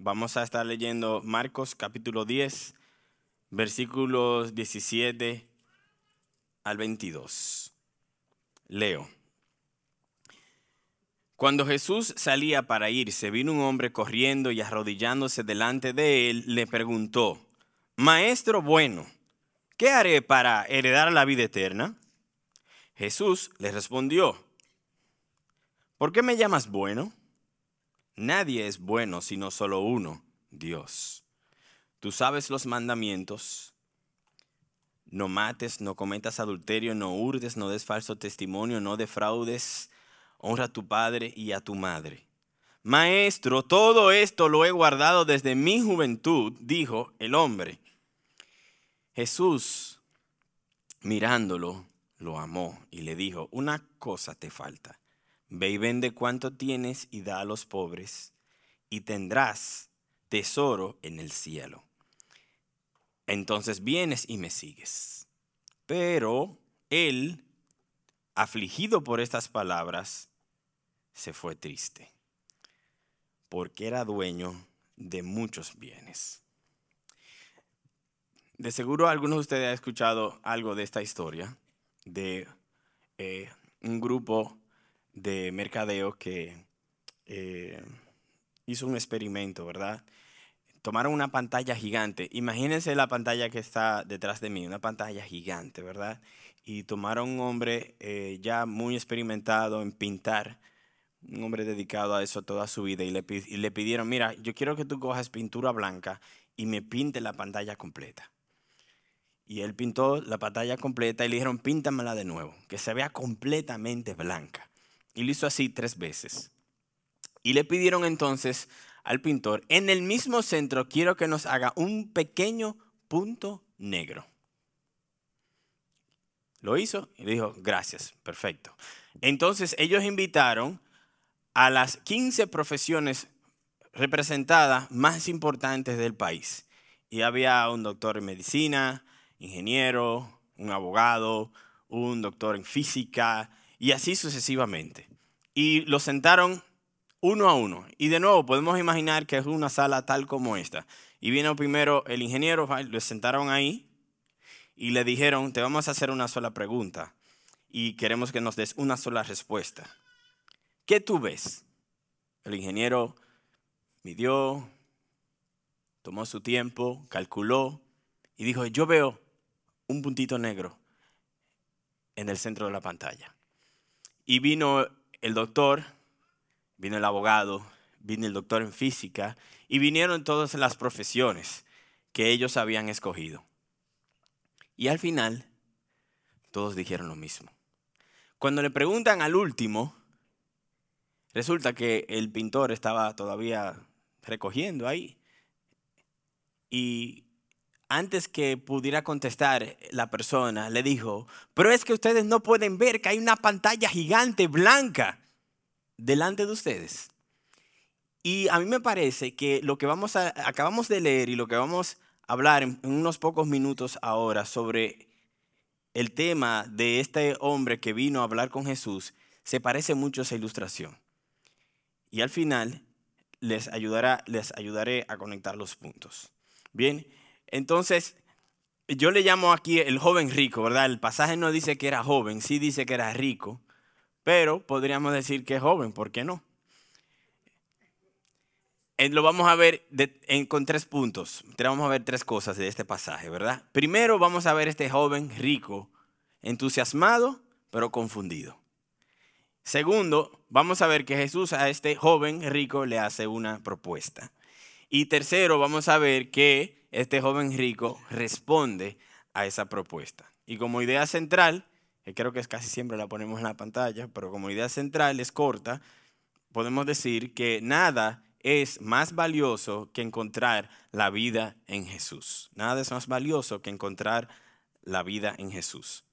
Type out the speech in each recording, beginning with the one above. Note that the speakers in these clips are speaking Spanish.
Vamos a estar leyendo Marcos capítulo 10, versículos 17 al 22. Leo. Cuando Jesús salía para irse, vino un hombre corriendo y arrodillándose delante de él, le preguntó, Maestro bueno, ¿qué haré para heredar la vida eterna? Jesús le respondió, ¿por qué me llamas bueno? Nadie es bueno sino solo uno, Dios. Tú sabes los mandamientos. No mates, no cometas adulterio, no hurdes, no des falso testimonio, no defraudes, honra a tu padre y a tu madre. Maestro, todo esto lo he guardado desde mi juventud, dijo el hombre. Jesús, mirándolo, lo amó y le dijo, una cosa te falta. Ve y vende cuanto tienes y da a los pobres, y tendrás tesoro en el cielo. Entonces vienes y me sigues. Pero él, afligido por estas palabras, se fue triste, porque era dueño de muchos bienes. De seguro algunos de ustedes han escuchado algo de esta historia, de eh, un grupo de mercadeo que eh, hizo un experimento, ¿verdad? Tomaron una pantalla gigante. Imagínense la pantalla que está detrás de mí, una pantalla gigante, ¿verdad? Y tomaron un hombre eh, ya muy experimentado en pintar, un hombre dedicado a eso toda su vida, y le, y le pidieron, mira, yo quiero que tú cojas pintura blanca y me pinte la pantalla completa. Y él pintó la pantalla completa y le dijeron, píntamela de nuevo, que se vea completamente blanca. Y lo hizo así tres veces. Y le pidieron entonces al pintor, en el mismo centro quiero que nos haga un pequeño punto negro. Lo hizo y le dijo, gracias, perfecto. Entonces ellos invitaron a las 15 profesiones representadas más importantes del país. Y había un doctor en medicina, ingeniero, un abogado, un doctor en física, y así sucesivamente. Y los sentaron uno a uno. Y de nuevo, podemos imaginar que es una sala tal como esta. Y vino primero el ingeniero, lo sentaron ahí y le dijeron, te vamos a hacer una sola pregunta y queremos que nos des una sola respuesta. ¿Qué tú ves? El ingeniero midió, tomó su tiempo, calculó y dijo, yo veo un puntito negro en el centro de la pantalla. Y vino el doctor, vino el abogado, vino el doctor en física y vinieron todas las profesiones que ellos habían escogido. Y al final, todos dijeron lo mismo. Cuando le preguntan al último, resulta que el pintor estaba todavía recogiendo ahí. Y antes que pudiera contestar la persona, le dijo, pero es que ustedes no pueden ver que hay una pantalla gigante blanca delante de ustedes. Y a mí me parece que lo que vamos acabamos de leer y lo que vamos a hablar en, unos pocos minutos ahora sobre el tema de este hombre que vino a hablar con Jesús, se parece mucho a esa ilustración. Y al final les ayudaré a conectar los puntos. Bien, entonces, yo le llamo aquí el joven rico, ¿verdad? El pasaje no dice que era joven, sí dice que era rico, pero podríamos decir que es joven, ¿por qué no? Lo vamos a ver con tres puntos. Vamos a ver tres cosas de este pasaje, ¿verdad? Primero vamos a ver este joven rico, entusiasmado, pero confundido. Segundo, vamos a ver que Jesús a este joven rico le hace una propuesta. Y tercero, vamos a ver que este joven rico responde a esa propuesta. Y como idea central, que creo que casi siempre la ponemos en la pantalla, pero como idea central es corta, podemos decir que nada es más valioso que encontrar la vida en Jesús. Nada es más valioso que encontrar la vida en Jesús.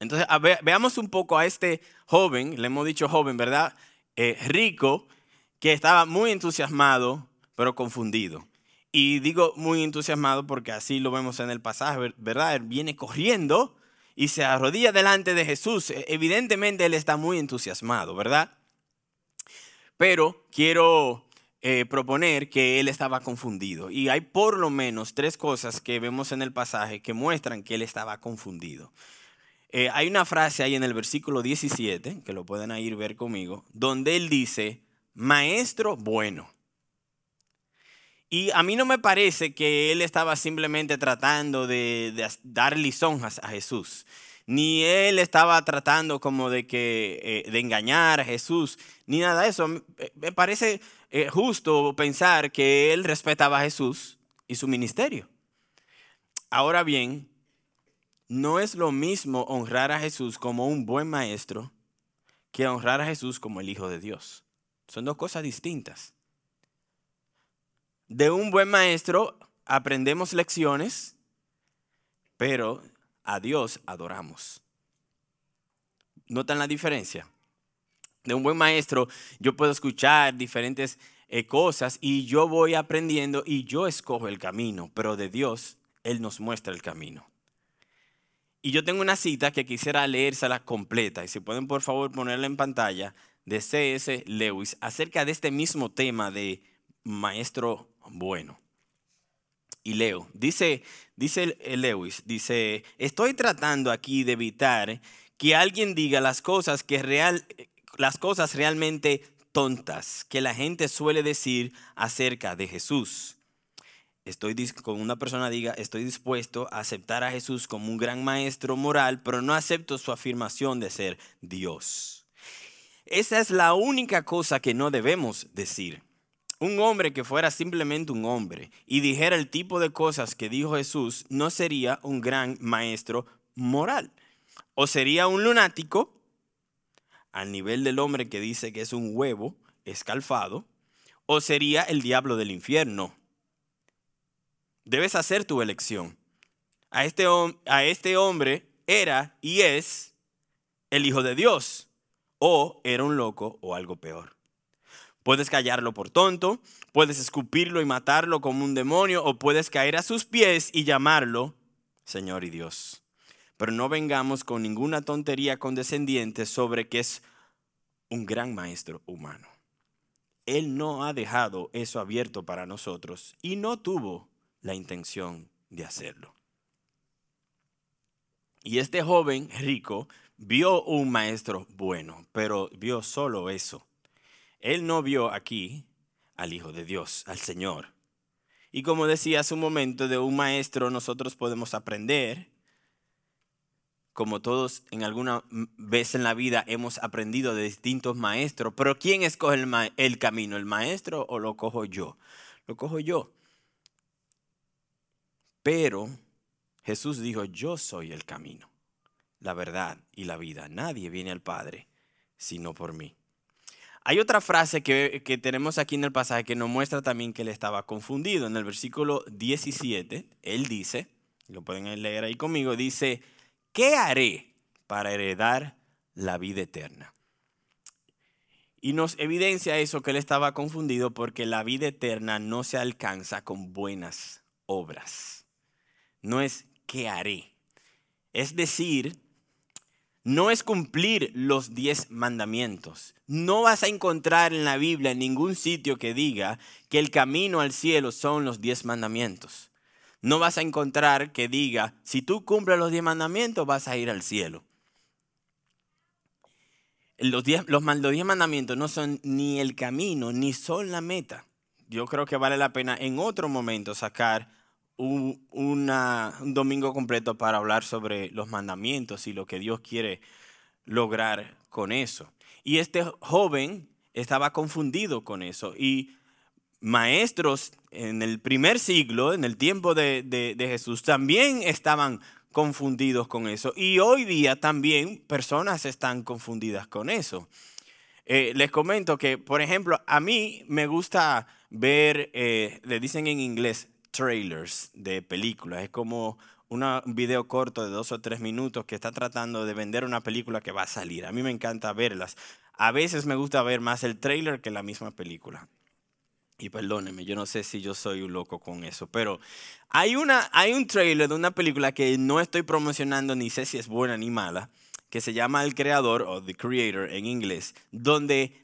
Entonces, veamos un poco a este joven, le hemos dicho joven, ¿verdad? Eh, rico, que estaba muy entusiasmado, pero confundido. Y digo muy entusiasmado porque así lo vemos en el pasaje, ¿verdad? Él viene corriendo y se arrodilla delante de Jesús. E, evidentemente él está muy entusiasmado, ¿verdad? Pero quiero eh, proponer que él estaba confundido. Y hay por lo menos tres cosas que vemos en el pasaje que muestran que él estaba confundido. Eh, hay una frase ahí en el versículo 17, que lo pueden ir ver conmigo, donde él dice, maestro bueno. Y a mí no me parece que él estaba simplemente tratando de, dar lisonjas a Jesús ni él estaba tratando como de, que, eh, de engañar a Jesús, ni nada de eso. Me parece eh, justo pensar que él respetaba a Jesús y su ministerio. Ahora bien, no es lo mismo honrar a Jesús como un buen maestro que honrar a Jesús como el Hijo de Dios. Son dos cosas distintas. De un buen maestro aprendemos lecciones, pero a Dios adoramos. ¿Notan la diferencia? de un buen maestro, yo puedo escuchar diferentes eh, cosas y yo voy aprendiendo y yo escojo el camino, pero de Dios, Él nos muestra el camino. Y yo tengo una cita que quisiera leérsela completa, y si pueden por favor ponerla en pantalla, de C.S. Lewis, acerca de este mismo tema de maestro bueno. Y leo, dice, dice Lewis, dice, estoy tratando aquí de evitar que alguien diga las cosas que real, las cosas realmente tontas que la gente suele decir acerca de Jesús. Estoy con una persona diga, estoy dispuesto a aceptar a Jesús como un gran maestro moral, pero no acepto su afirmación de ser Dios. Esa es la única cosa que no debemos decir. Un hombre que fuera simplemente un hombre y dijera el tipo de cosas que dijo Jesús no sería un gran maestro moral. O sería un lunático al nivel del hombre que dice que es un huevo escalfado, o sería el diablo del infierno. Debes hacer tu elección. A este, a este hombre era y es el Hijo de Dios, o era un loco o algo peor. Puedes callarlo por tonto, puedes escupirlo y matarlo como un demonio, o puedes caer a sus pies y llamarlo Señor y Dios pero no vengamos con ninguna tontería condescendiente sobre que es un gran maestro humano. Él no ha dejado eso abierto para nosotros y no tuvo la intención de hacerlo. Y este joven rico vio un maestro bueno, pero vio solo eso. Él no vio aquí al Hijo de Dios, al Señor. Y como decía hace un momento, de un maestro nosotros podemos aprender como todos en alguna vez en la vida hemos aprendido de distintos maestros, pero ¿quién escoge el, camino? ¿El maestro o lo cojo yo? Lo cojo yo. Pero Jesús dijo, yo soy el camino, la verdad y la vida. Nadie viene al Padre sino por mí. Hay otra frase que, tenemos aquí en el pasaje que nos muestra también que él estaba confundido. En el versículo 17, él dice, lo pueden leer ahí conmigo, dice, ¿qué haré para heredar la vida eterna? Y nos evidencia eso que él estaba confundido porque la vida eterna no se alcanza con buenas obras. No es qué haré. Es decir, no es cumplir los diez mandamientos. No vas a encontrar en la Biblia ningún sitio que diga que el camino al cielo son los diez mandamientos no vas a encontrar que diga, si tú cumples los diez mandamientos vas a ir al cielo. Los diez, los, mandamientos no son ni el camino, ni son la meta. Yo creo que vale la pena en otro momento sacar un, domingo completo para hablar sobre los mandamientos y lo que Dios quiere lograr con eso. Y este joven estaba confundido con eso y maestros en el primer siglo, en el tiempo de, Jesús, también estaban confundidos con eso. Y hoy día también personas están confundidas con eso. Eh, les comento que, por ejemplo, a mí me gusta ver, eh, le dicen en inglés, trailers de películas. Es como un video corto de dos o tres minutos que está tratando de vender una película que va a salir. A mí me encanta verlas. A veces me gusta ver más el trailer que la misma película. Y perdóneme, yo no sé si yo soy un loco con eso, pero hay, una, hay un trailer de una película que no estoy promocionando ni sé si es buena ni mala, que se llama El Creador o The Creator en inglés, donde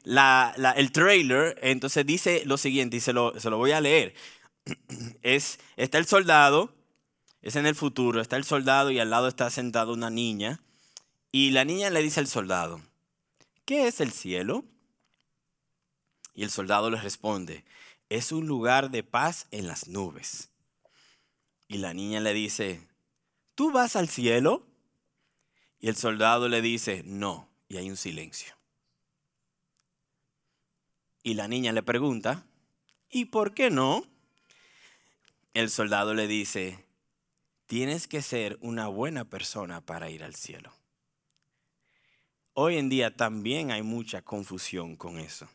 el trailer entonces dice lo siguiente y se lo, se lo voy a leer. Es, está el soldado, es en el futuro, está el soldado y al lado está sentada una niña y la niña le dice al soldado, ¿qué es el cielo? Y el soldado le responde, es un lugar de paz en las nubes. Y la niña le dice, ¿tú vas al cielo? Y el soldado le dice, no, y hay un silencio. Y la niña le pregunta, ¿y por qué no? El soldado le dice, tienes que ser una buena persona para ir al cielo. Hoy en día también hay mucha confusión con eso.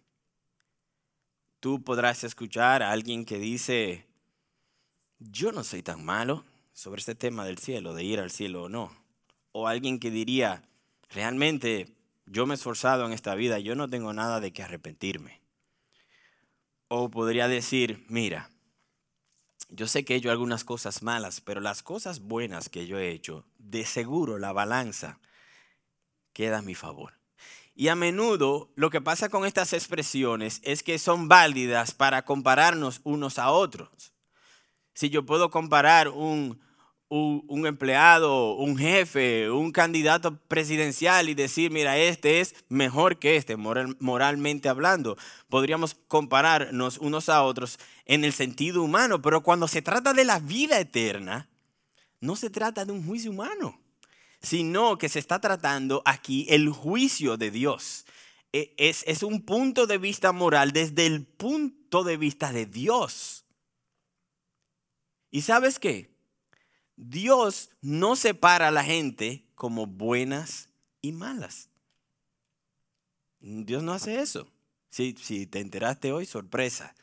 Tú podrás escuchar a alguien que dice, yo no soy tan malo sobre este tema del cielo, de ir al cielo o no o alguien que diría, realmente yo me he esforzado en esta vida, yo no tengo nada de que arrepentirme. O podría decir, mira, yo sé que he hecho algunas cosas malas, pero las cosas buenas que yo he hecho, de seguro la balanza queda a mi favor. Y a menudo lo que pasa con estas expresiones es que son válidas para compararnos unos a otros. Si yo puedo comparar un, un, empleado, un jefe, un candidato presidencial y decir, mira, este es mejor que este, moralmente hablando. Podríamos compararnos unos a otros en el sentido humano, pero cuando se trata de la vida eterna, no se trata de un juicio humano, sino que se está tratando aquí el juicio de Dios. E, es, es un punto de vista moral desde el punto de vista de Dios. ¿Y sabes qué? Dios no separa a la gente como buenas y malas. Dios no hace eso. Si, si te enteraste hoy, sorpresa.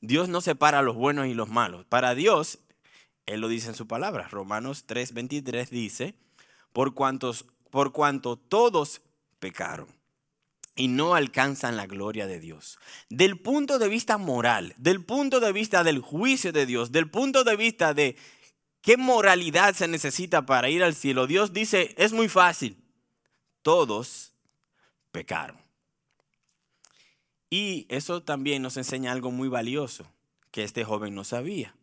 Dios no separa a los buenos y los malos. Para Dios, Él lo dice en su palabra. Romanos 3:23 dice, por, cuantos, por cuanto todos pecaron y no alcanzan la gloria de Dios. Del punto de vista moral, del punto de vista del juicio de Dios, del punto de vista de ¿Qué moralidad se necesita para ir al cielo? Dios dice, es muy fácil. Todos pecaron. Y eso también nos enseña algo muy valioso que este joven no sabía.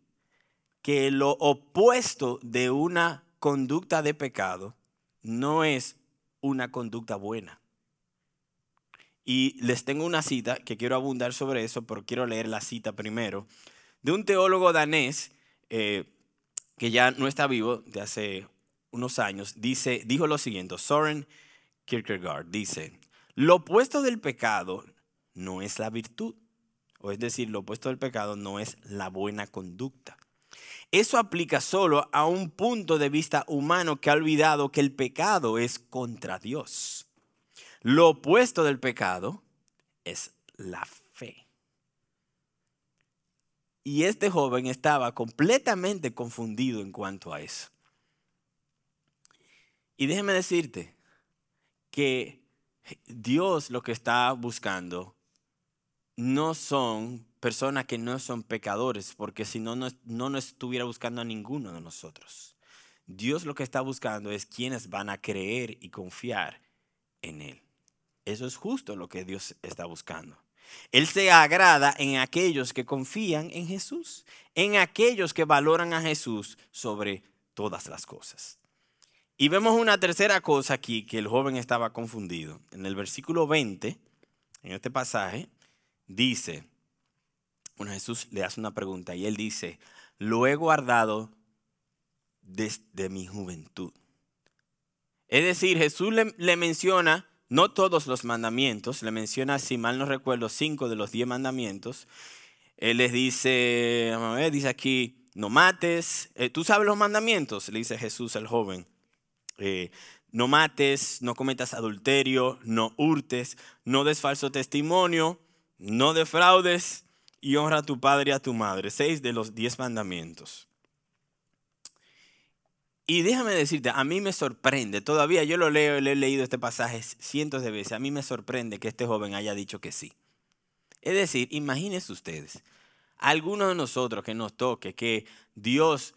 Que lo opuesto de una conducta de pecado no es una conducta buena. Y les tengo una cita que quiero abundar sobre eso, pero quiero leer la cita primero, de un teólogo danés eh, que ya no está vivo de hace unos años, dice, dijo lo siguiente, Soren Kierkegaard dice, lo opuesto del pecado no es la virtud, o es decir, lo opuesto del pecado no es la buena conducta. Eso aplica solo a un punto de vista humano que ha olvidado que el pecado es contra Dios. Lo opuesto del pecado es la fe. Y este joven estaba completamente confundido en cuanto a eso. Y déjeme decirte que Dios lo que está buscando no son personas que no son pecadores, porque si no, no, no estuviera buscando a ninguno de nosotros. Dios lo que está buscando es quienes van a creer y confiar en Él. Eso es justo lo que Dios está buscando. Él se agrada en aquellos que confían en Jesús, en aquellos que valoran a Jesús sobre todas las cosas. Y vemos una tercera cosa aquí que el joven estaba confundido. En el versículo 20, en este pasaje, dice, bueno, Jesús le hace una pregunta y él dice, lo he guardado desde mi juventud. Es decir, Jesús le, le menciona no todos los mandamientos, le menciona, si mal no recuerdo, cinco de los diez mandamientos. Él les dice, dice aquí, no mates. Eh, ¿Tú sabes los mandamientos? Le dice Jesús al joven. Eh, no mates, no cometas adulterio, no hurtes, no des falso testimonio, no defraudes y honra a tu padre y a tu madre. Seis de los diez mandamientos. Y déjame decirte, a mí me sorprende, todavía yo lo leo, le he leído este pasaje cientos de veces, a mí me sorprende que este joven haya dicho que sí. Es decir, imagínense ustedes, algunos de nosotros que nos toque que Dios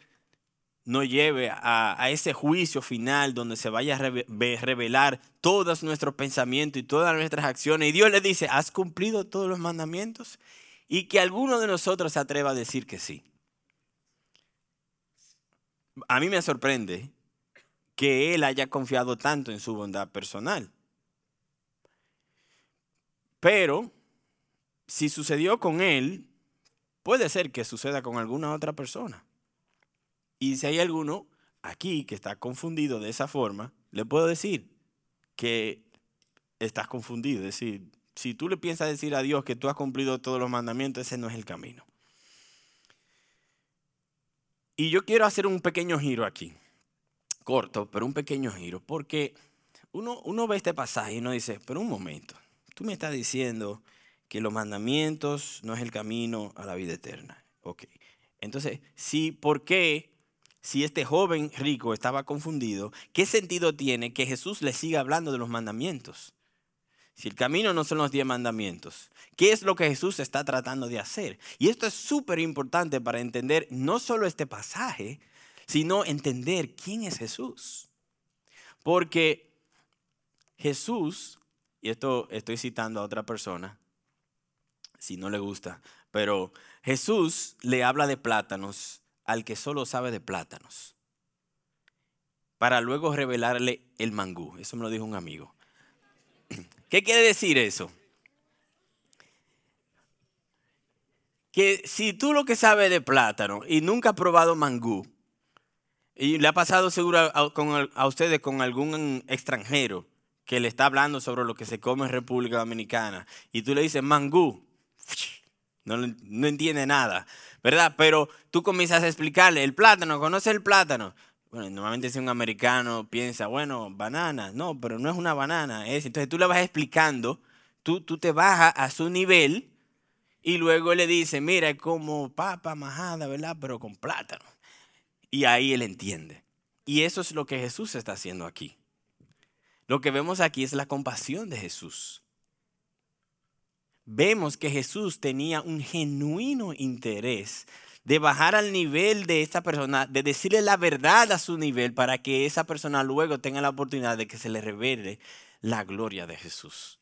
nos lleve a, ese juicio final donde se vaya a revelar todos nuestros pensamientos y todas nuestras acciones. Y Dios le dice, ¿has cumplido todos los mandamientos? Y que alguno de nosotros se atreva a decir que sí. A mí me sorprende que Él haya confiado tanto en su bondad personal. Pero si sucedió con Él, puede ser que suceda con alguna otra persona. Y si hay alguno aquí que está confundido de esa forma, le puedo decir que estás confundido. Es decir, si tú le piensas decir a Dios que tú has cumplido todos los mandamientos, ese no es el camino. Y yo quiero hacer un pequeño giro aquí, corto, pero un pequeño giro, porque uno, uno ve este pasaje y uno dice, pero un momento, tú me estás diciendo que los mandamientos no es el camino a la vida eterna. Ok. Entonces, sí, ¿por qué si este joven rico estaba confundido, ¿qué sentido tiene que Jesús le siga hablando de los mandamientos? Si el camino no son los diez mandamientos, ¿qué es lo que Jesús está tratando de hacer? Y esto es súper importante para entender no solo este pasaje, sino entender quién es Jesús. Porque Jesús, y esto estoy citando a otra persona, si no le gusta, pero Jesús le habla de plátanos al que solo sabe de plátanos, para luego revelarle el mangú. Eso me lo dijo un amigo. ¿Qué quiere decir eso? Que si tú lo que sabes de plátano y nunca has probado mangú, y le ha pasado seguro a, ustedes con algún extranjero que le está hablando sobre lo que se come en República Dominicana, y tú le dices mangú, no, no entiende nada. ¿verdad? Pero tú comienzas a explicarle, el plátano, ¿conoce el plátano? Normalmente si un americano piensa, bueno, banana, no, pero no es una banana, es. Entonces tú le vas explicando, tú, tú te bajas a su nivel y luego le dice, mira, es como papa majada, ¿verdad? Pero con plátano. Y ahí él entiende. Y eso es lo que Jesús está haciendo aquí. Lo que vemos aquí es la compasión de Jesús vemos que Jesús tenía un genuino interés de bajar al nivel de esta persona, de decirle la verdad a su nivel para que esa persona luego tenga la oportunidad de que se le revele la gloria de Jesús.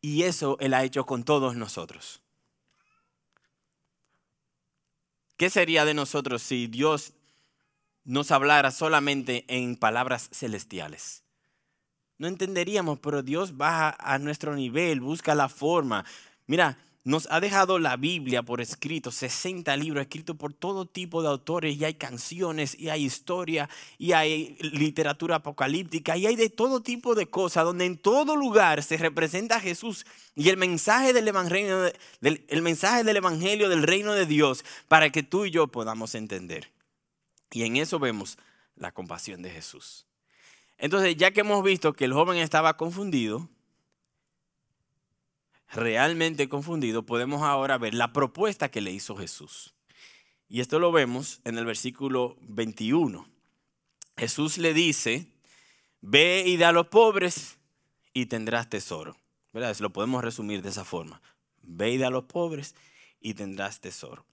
Y eso Él ha hecho con todos nosotros. ¿Qué sería de nosotros si Dios nos hablara solamente en palabras celestiales? no entenderíamos, pero Dios baja a nuestro nivel, busca la forma. Mira, nos ha dejado la Biblia por escrito, 60 libros escritos por todo tipo de autores, y hay canciones, y hay historia, y hay literatura apocalíptica, y hay de todo tipo de cosas, donde en todo lugar se representa a Jesús y el mensaje del evangelio, del, el mensaje del evangelio del reino de Dios, para que tú y yo podamos entender. Y en eso vemos la compasión de Jesús. Entonces, ya que hemos visto que el joven estaba confundido, realmente confundido, podemos ahora ver la propuesta que le hizo Jesús. Y esto lo vemos en el versículo 21. Jesús le dice, ve y da a los pobres y tendrás tesoro. ¿Verdad? Lo podemos resumir de esa forma. Ve y da a los pobres y tendrás tesoro.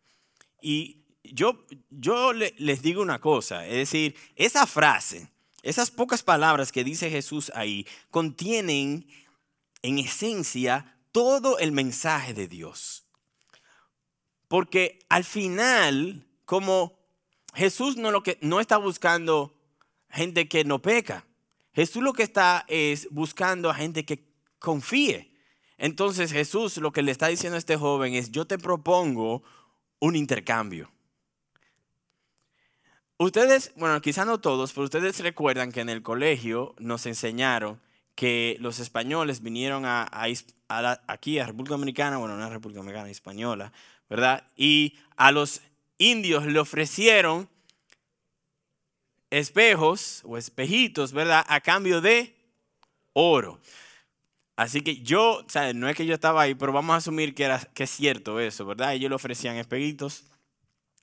Y yo, yo les digo una cosa, es decir, esa frase, esas pocas palabras que dice Jesús ahí contienen en esencia todo el mensaje de Dios. Porque al final, como Jesús no, lo que, no está buscando gente que no peca, Jesús lo que está es buscando a gente que confíe. Entonces Jesús lo que le está diciendo a este joven es, yo te propongo un intercambio. Ustedes, bueno, quizá no todos, pero ustedes recuerdan que en el colegio nos enseñaron que los españoles vinieron a, aquí a República Dominicana, bueno, una República Dominicana española, ¿verdad? Y a los indios le ofrecieron espejos o espejitos, ¿verdad? A cambio de oro. Así que yo, o sea, no es que yo estaba ahí, pero vamos a asumir que, era, que es cierto eso, ¿verdad? Ellos le ofrecían espejitos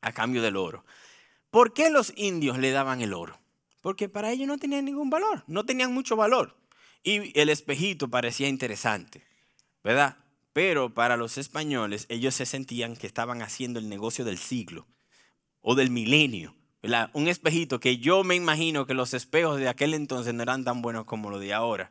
a cambio del oro. ¿Por qué los indios le daban el oro? Porque para ellos no tenían ningún valor, no tenían mucho valor. Y el espejito parecía interesante, ¿verdad? Pero para los españoles ellos se sentían que estaban haciendo el negocio del siglo. o del milenio. Un espejito que yo me imagino que los espejos de aquel entonces no eran tan buenos como los de ahora.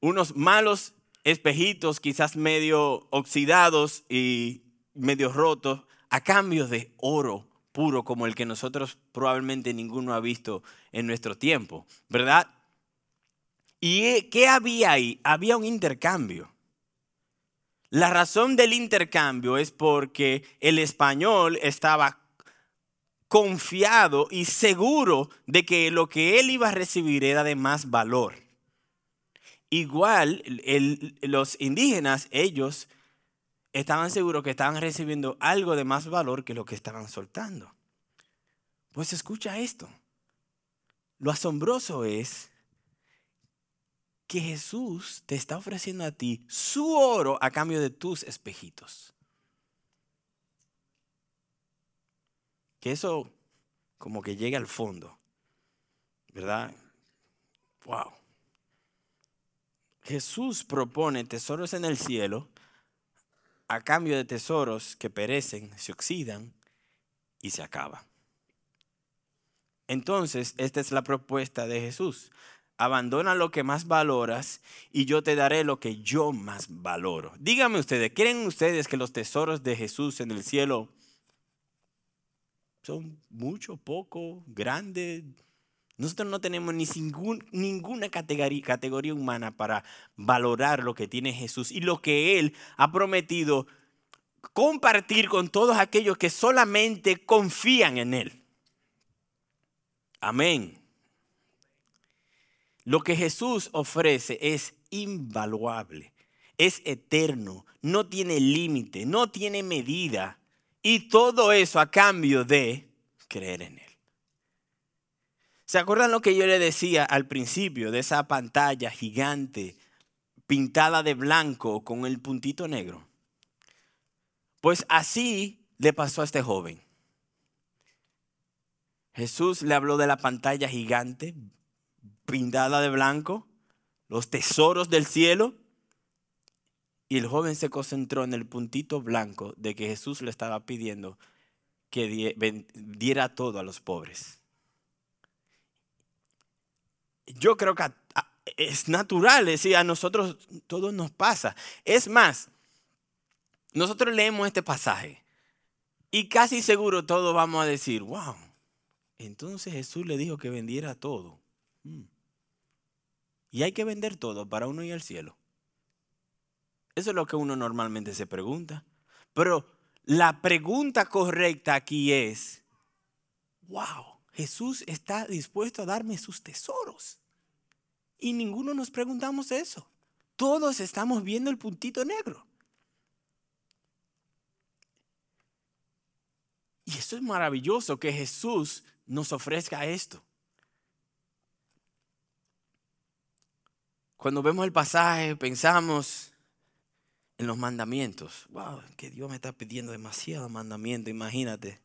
Unos malos espejitos, quizás medio oxidados y medio rotos, a cambio de oro puro como el que nosotros probablemente ninguno ha visto en nuestro tiempo, ¿verdad? ¿Y qué había ahí? Había un intercambio. La razón del intercambio es porque el español estaba confiado y seguro de que lo que él iba a recibir era de más valor. Igual los indígenas, ellos estaban seguros que estaban recibiendo algo de más valor que lo que estaban soltando. Pues escucha esto. Lo asombroso es que Jesús te está ofreciendo a ti su oro a cambio de tus espejitos. Que eso como que llegue al fondo, ¿verdad? Wow. Jesús propone tesoros en el cielo a cambio de tesoros que perecen, se oxidan y se acaban. Entonces, esta es la propuesta de Jesús. Abandona lo que más valoras y yo te daré lo que yo más valoro. Díganme ustedes, ¿creen ustedes que los tesoros de Jesús en el cielo son mucho, poco, grandes? Nosotros no tenemos ni ninguna categoría humana para valorar lo que tiene Jesús y lo que Él ha prometido compartir con todos aquellos que solamente confían en Él. Amén. Lo que Jesús ofrece es invaluable, es eterno, no tiene límite, no tiene medida. Y todo eso a cambio de creer en Él. ¿Se acuerdan lo que yo le decía al principio de esa pantalla gigante pintada de blanco con el puntito negro? Pues así le pasó a este joven. Jesús le habló de la pantalla gigante pintada de blanco, los tesoros del cielo, y el joven se concentró en el puntito blanco de que Jesús le estaba pidiendo que diera todo a los pobres yo creo que es natural, es decir, a nosotros todo nos pasa. Es más, nosotros leemos este pasaje y casi seguro todos vamos a decir, wow, entonces Jesús le dijo que vendiera todo. Mm. Y hay que vender todo para uno ir al cielo. Eso es lo que uno normalmente se pregunta. Pero la pregunta correcta aquí es, wow, Jesús está dispuesto a darme sus tesoros. Y ninguno nos preguntamos eso. Todos estamos viendo el puntito negro. Y eso es maravilloso que Jesús nos ofrezca esto. Cuando vemos el pasaje pensamos en los mandamientos. Wow, que Dios me está pidiendo demasiado mandamiento, imagínate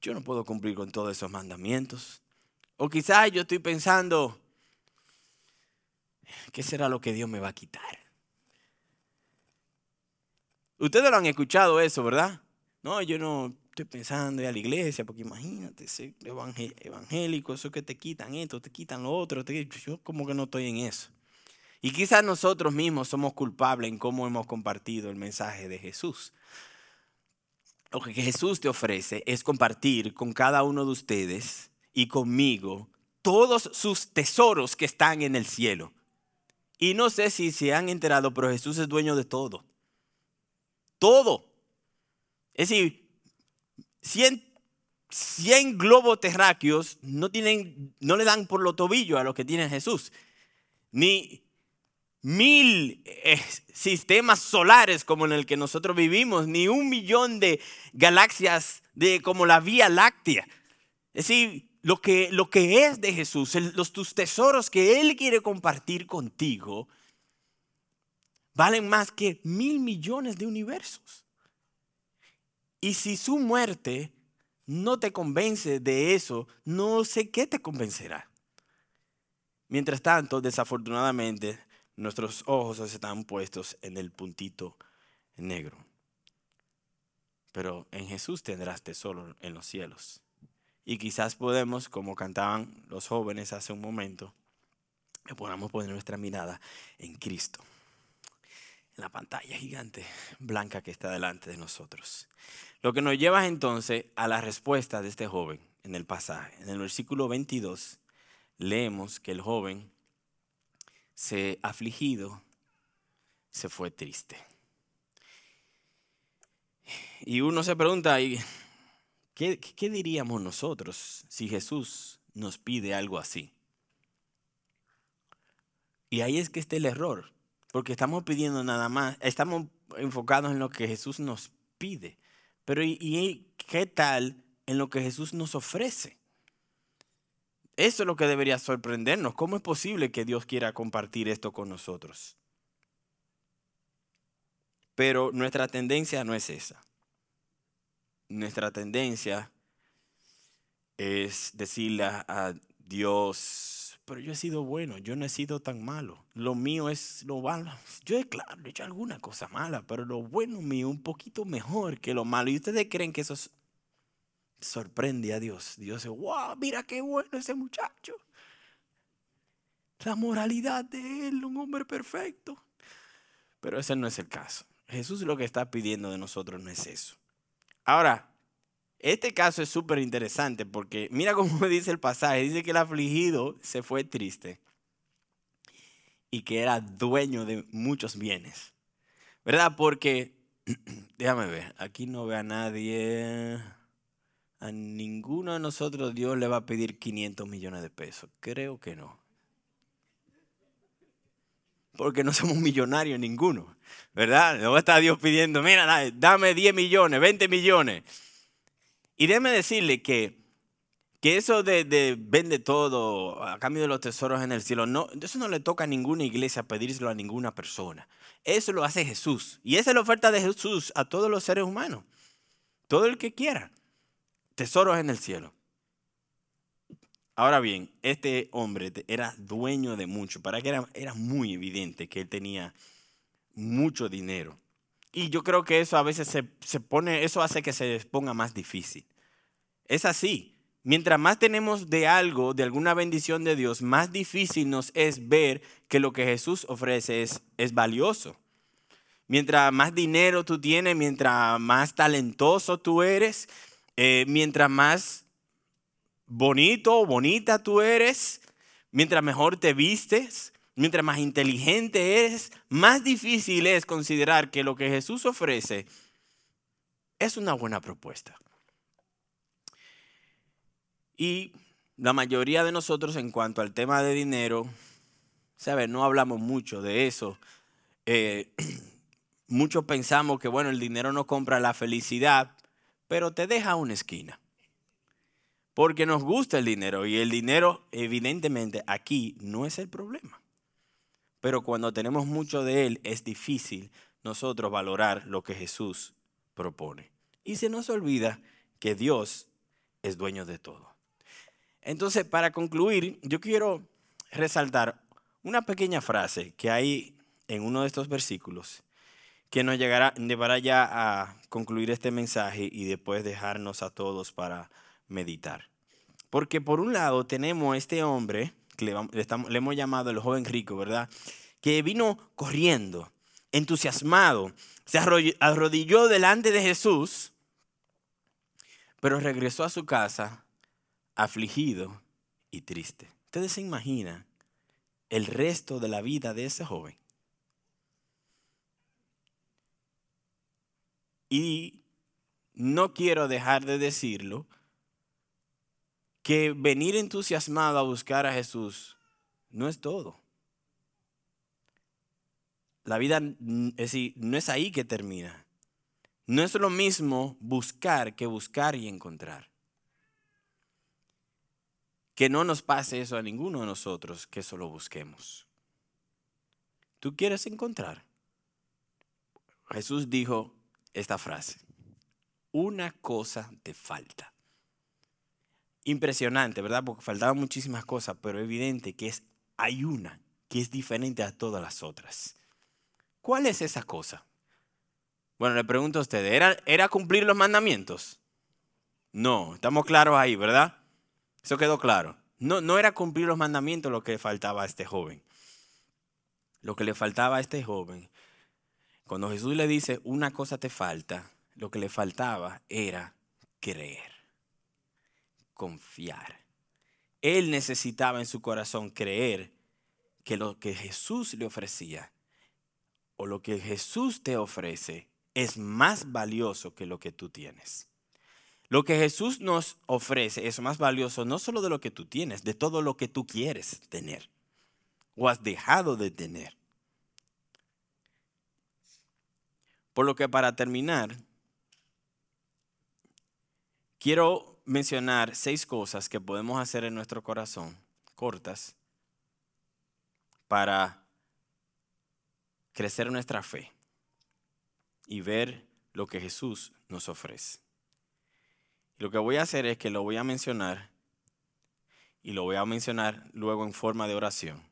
yo no puedo cumplir con todos esos mandamientos. O quizás yo estoy pensando, ¿qué será lo que Dios me va a quitar? Ustedes lo han escuchado eso, ¿verdad? No, yo no estoy pensando ir a la iglesia, porque imagínate, ser evangélico, eso que te quitan esto, te quitan lo otro, yo como que no estoy en eso. Y quizás nosotros mismos somos culpables en cómo hemos compartido el mensaje de Jesús lo que Jesús te ofrece es compartir con cada uno de ustedes y conmigo todos sus tesoros que están en el cielo. Y no sé si se han enterado, pero Jesús es dueño de todo. Todo. Es decir, 100, 100 globos terráqueos no, tienen, no le dan por lo tobillo a lo que tiene Jesús. Ni, mil eh, sistemas solares como en el que nosotros vivimos, ni un millón de galaxias de, como la Vía Láctea. Es decir, lo que, lo que es de Jesús, los, tus tesoros que Él quiere compartir contigo, valen más que mil millones de universos. Y si su muerte no te convence de eso, no sé qué te convencerá. Mientras tanto, desafortunadamente, nuestros ojos están puestos en el puntito negro. Pero en Jesús tendrás tesoro en los cielos. Y quizás podemos, como cantaban los jóvenes hace un momento, que podamos poner nuestra mirada en Cristo, en la pantalla gigante blanca que está delante de nosotros. Lo que nos lleva entonces a la respuesta de este joven en el pasaje. En el versículo 22 leemos que el joven se afligido, se fue triste. Y uno se pregunta, ¿qué, ¿qué diríamos nosotros si Jesús nos pide algo así? Y ahí es que está el error, porque estamos pidiendo nada más, estamos enfocados en lo que Jesús nos pide. Pero ¿y, qué tal en lo que Jesús nos ofrece? Eso es lo que debería sorprendernos. ¿Cómo es posible que Dios quiera compartir esto con nosotros? Pero nuestra tendencia no es esa. Nuestra tendencia es decirle a Dios, pero yo he sido bueno, yo no he sido tan malo. Lo mío es lo malo. Yo, claro, he hecho alguna cosa mala, pero lo bueno mío un poquito mejor que lo malo. ¿Y ustedes creen que eso sorprende a Dios? Dios dice, wow, mira qué bueno ese muchacho. La moralidad de él, un hombre perfecto. Pero ese no es el caso. Jesús lo que está pidiendo de nosotros no es eso. Ahora, este caso es súper interesante porque mira cómo dice el pasaje. Dice que el afligido se fue triste y que era dueño de muchos bienes. ¿Verdad? Porque, déjame ver, aquí no ve a nadie. A ninguno de nosotros Dios le va a pedir 500 millones de pesos. Creo que no porque no somos millonarios ninguno, ¿verdad? No está Dios pidiendo, mira, dame 10 millones, 20 millones. Y déjeme decirle que, que eso de, vende todo a cambio de los tesoros en el cielo, no, eso no le toca a ninguna iglesia pedírselo a ninguna persona. Eso lo hace Jesús. Y esa es la oferta de Jesús a todos los seres humanos. Todo el que quiera. Tesoros en el cielo. Ahora bien, este hombre era dueño de mucho. Para que era, era muy evidente que él tenía mucho dinero. Y yo creo que eso a veces se, se, pone, eso hace que se ponga más difícil. Es así. Mientras más tenemos de algo, de alguna bendición de Dios, más difícil nos es ver que lo que Jesús ofrece es, es valioso. Mientras más dinero tú tienes, mientras más talentoso tú eres, eh, mientras más bonito o bonita tú eres, mientras mejor te vistes, mientras más inteligente eres, más difícil es considerar que lo que Jesús ofrece es una buena propuesta. Y la mayoría de nosotros en cuanto al tema de dinero, ¿sabes? No hablamos mucho de eso. Eh, muchos pensamos que, bueno, el dinero no compra la felicidad, pero te deja una esquina porque nos gusta el dinero y el dinero evidentemente aquí no es el problema. Pero cuando tenemos mucho de él es difícil nosotros valorar lo que Jesús propone. Y se nos olvida que Dios es dueño de todo. Entonces, para concluir, yo quiero resaltar una pequeña frase que hay en uno de estos versículos que nos llegará, llevará ya a concluir este mensaje y después dejarnos a todos para meditar. Porque por un lado tenemos este hombre, que le, le hemos llamado el joven rico, ¿verdad? Que vino corriendo, entusiasmado, se arrodilló delante de Jesús, pero regresó a su casa afligido y triste. Ustedes se imaginan el resto de la vida de ese joven. Y no quiero dejar de decirlo, que venir entusiasmado a buscar a Jesús no es todo. La vida es, no es ahí que termina. No es lo mismo buscar que buscar y encontrar. Que no nos pase eso a ninguno de nosotros, que solo busquemos. ¿Tú quieres encontrar? Jesús dijo esta frase, una cosa te falta impresionante, ¿verdad? Porque faltaban muchísimas cosas, pero evidente que es, hay una que es diferente a todas las otras. ¿Cuál es esa cosa? Bueno, le pregunto a ustedes, ¿era, ¿era cumplir los mandamientos? No, estamos claros ahí, ¿verdad? Eso quedó claro. No, no era cumplir los mandamientos lo que le faltaba a este joven. Lo que le faltaba a este joven, cuando Jesús le dice, una cosa te falta, lo que le faltaba era creer, confiar. Él necesitaba en su corazón creer que lo que Jesús le ofrecía o lo que Jesús te ofrece es más valioso que lo que tú tienes. Lo que Jesús nos ofrece es más valioso no solo de lo que tú tienes, de todo lo que tú quieres tener o has dejado de tener. Por lo que para terminar, quiero mencionar seis cosas que podemos hacer en nuestro corazón, cortas, para crecer nuestra fe y ver lo que Jesús nos ofrece. Lo que voy a hacer es que lo voy a mencionar y lo voy a mencionar luego en forma de oración,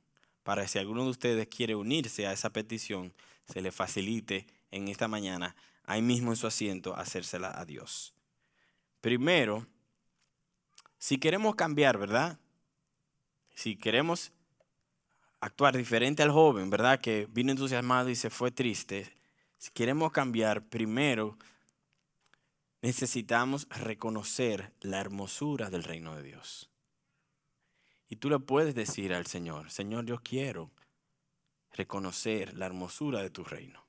para si alguno de ustedes quiere unirse a esa petición, se le facilite en esta mañana, ahí mismo en su asiento, hacérsela a Dios. Primero, si queremos cambiar, ¿verdad? Si queremos actuar diferente al joven, ¿verdad? Que vino entusiasmado y se fue triste. Si queremos cambiar, primero necesitamos reconocer la hermosura del reino de Dios. Y tú le puedes decir al Señor, Señor, yo quiero reconocer la hermosura de tu reino.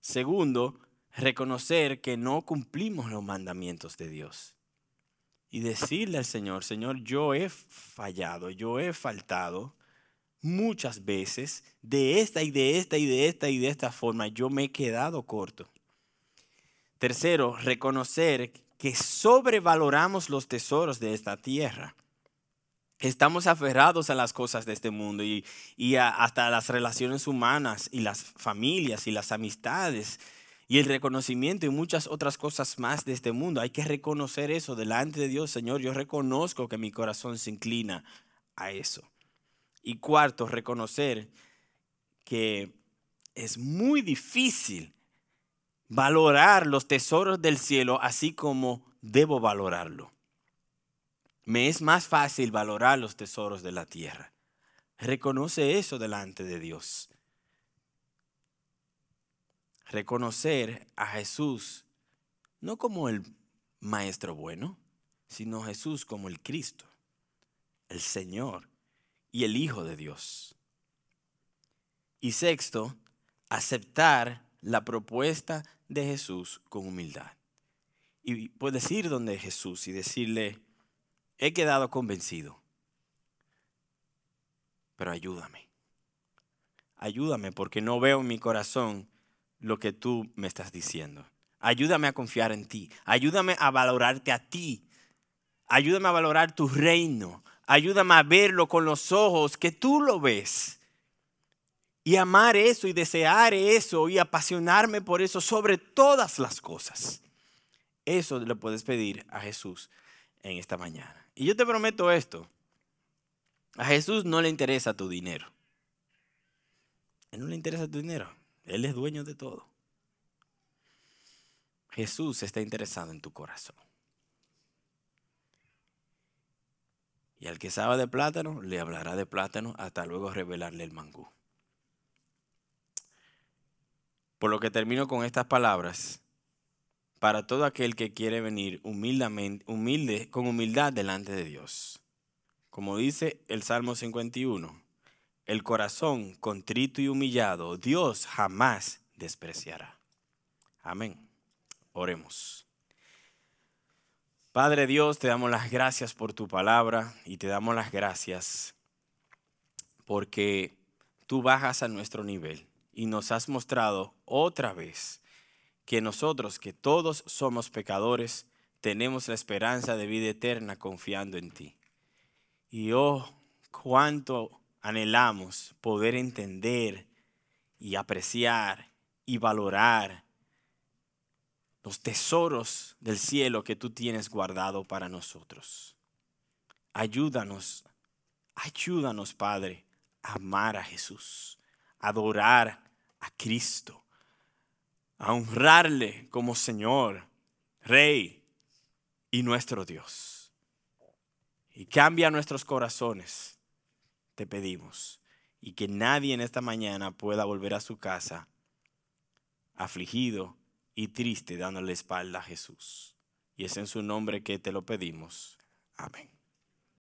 Segundo, reconocer que no cumplimos los mandamientos de Dios. Y decirle al Señor, Señor, yo he fallado, yo he faltado, muchas veces de esta y de esta y de esta y de esta forma yo me he quedado corto. Tercero, reconocer que sobrevaloramos los tesoros de esta tierra. Estamos aferrados a las cosas de este mundo y, y hasta las relaciones humanas y las familias y las amistades y el reconocimiento y muchas otras cosas más de este mundo. Hay que reconocer eso delante de Dios, Señor. Yo reconozco que mi corazón se inclina a eso. Y cuarto, reconocer que es muy difícil valorar los tesoros del cielo así como debo valorarlo. Me es más fácil valorar los tesoros de la tierra. Reconoce eso delante de Dios. Reconocer a Jesús no como el maestro bueno, sino Jesús como el Cristo, el Señor, y el Hijo de Dios. Y sexto, aceptar la propuesta de Jesús con humildad. Y puedes ir donde Jesús y decirle, he quedado convencido, pero ayúdame. Ayúdame porque no veo en mi corazón lo que tú me estás diciendo. Ayúdame a confiar en ti. Ayúdame a valorarte a ti. Ayúdame a valorar tu reino. Ayúdame a verlo con los ojos que tú lo ves. Y amar eso y desear eso y apasionarme por eso sobre todas las cosas. Eso le puedes pedir a Jesús en esta mañana. Y yo te prometo esto. A Jesús no le interesa tu dinero. Él no le interesa tu dinero. Él es dueño de todo. Jesús está interesado en tu corazón. Y al que sabe de plátano, le hablará de plátano hasta luego revelarle el mangú. Por lo que termino con estas palabras, para todo aquel que quiere venir humildemente, humilde, con humildad delante de Dios. Como dice el Salmo 51, el corazón contrito y humillado, Dios jamás despreciará. Amén. Oremos. Padre Dios, te damos las gracias por tu palabra y te damos las gracias porque tú bajas a nuestro nivel y nos has mostrado otra vez que nosotros, que todos somos pecadores, tenemos la esperanza de vida eterna confiando en ti. Y oh, cuánto anhelamos poder entender y apreciar y valorar los tesoros del cielo que tú tienes guardado para nosotros. Ayúdanos, ayúdanos, Padre, a amar a Jesús, adorar a Cristo, a honrarle como Señor, Rey y nuestro Dios. Y cambia nuestros corazones, te pedimos, y que nadie en esta mañana pueda volver a su casa afligido y triste dándole espalda a Jesús. Y es en su nombre que te lo pedimos. Amén.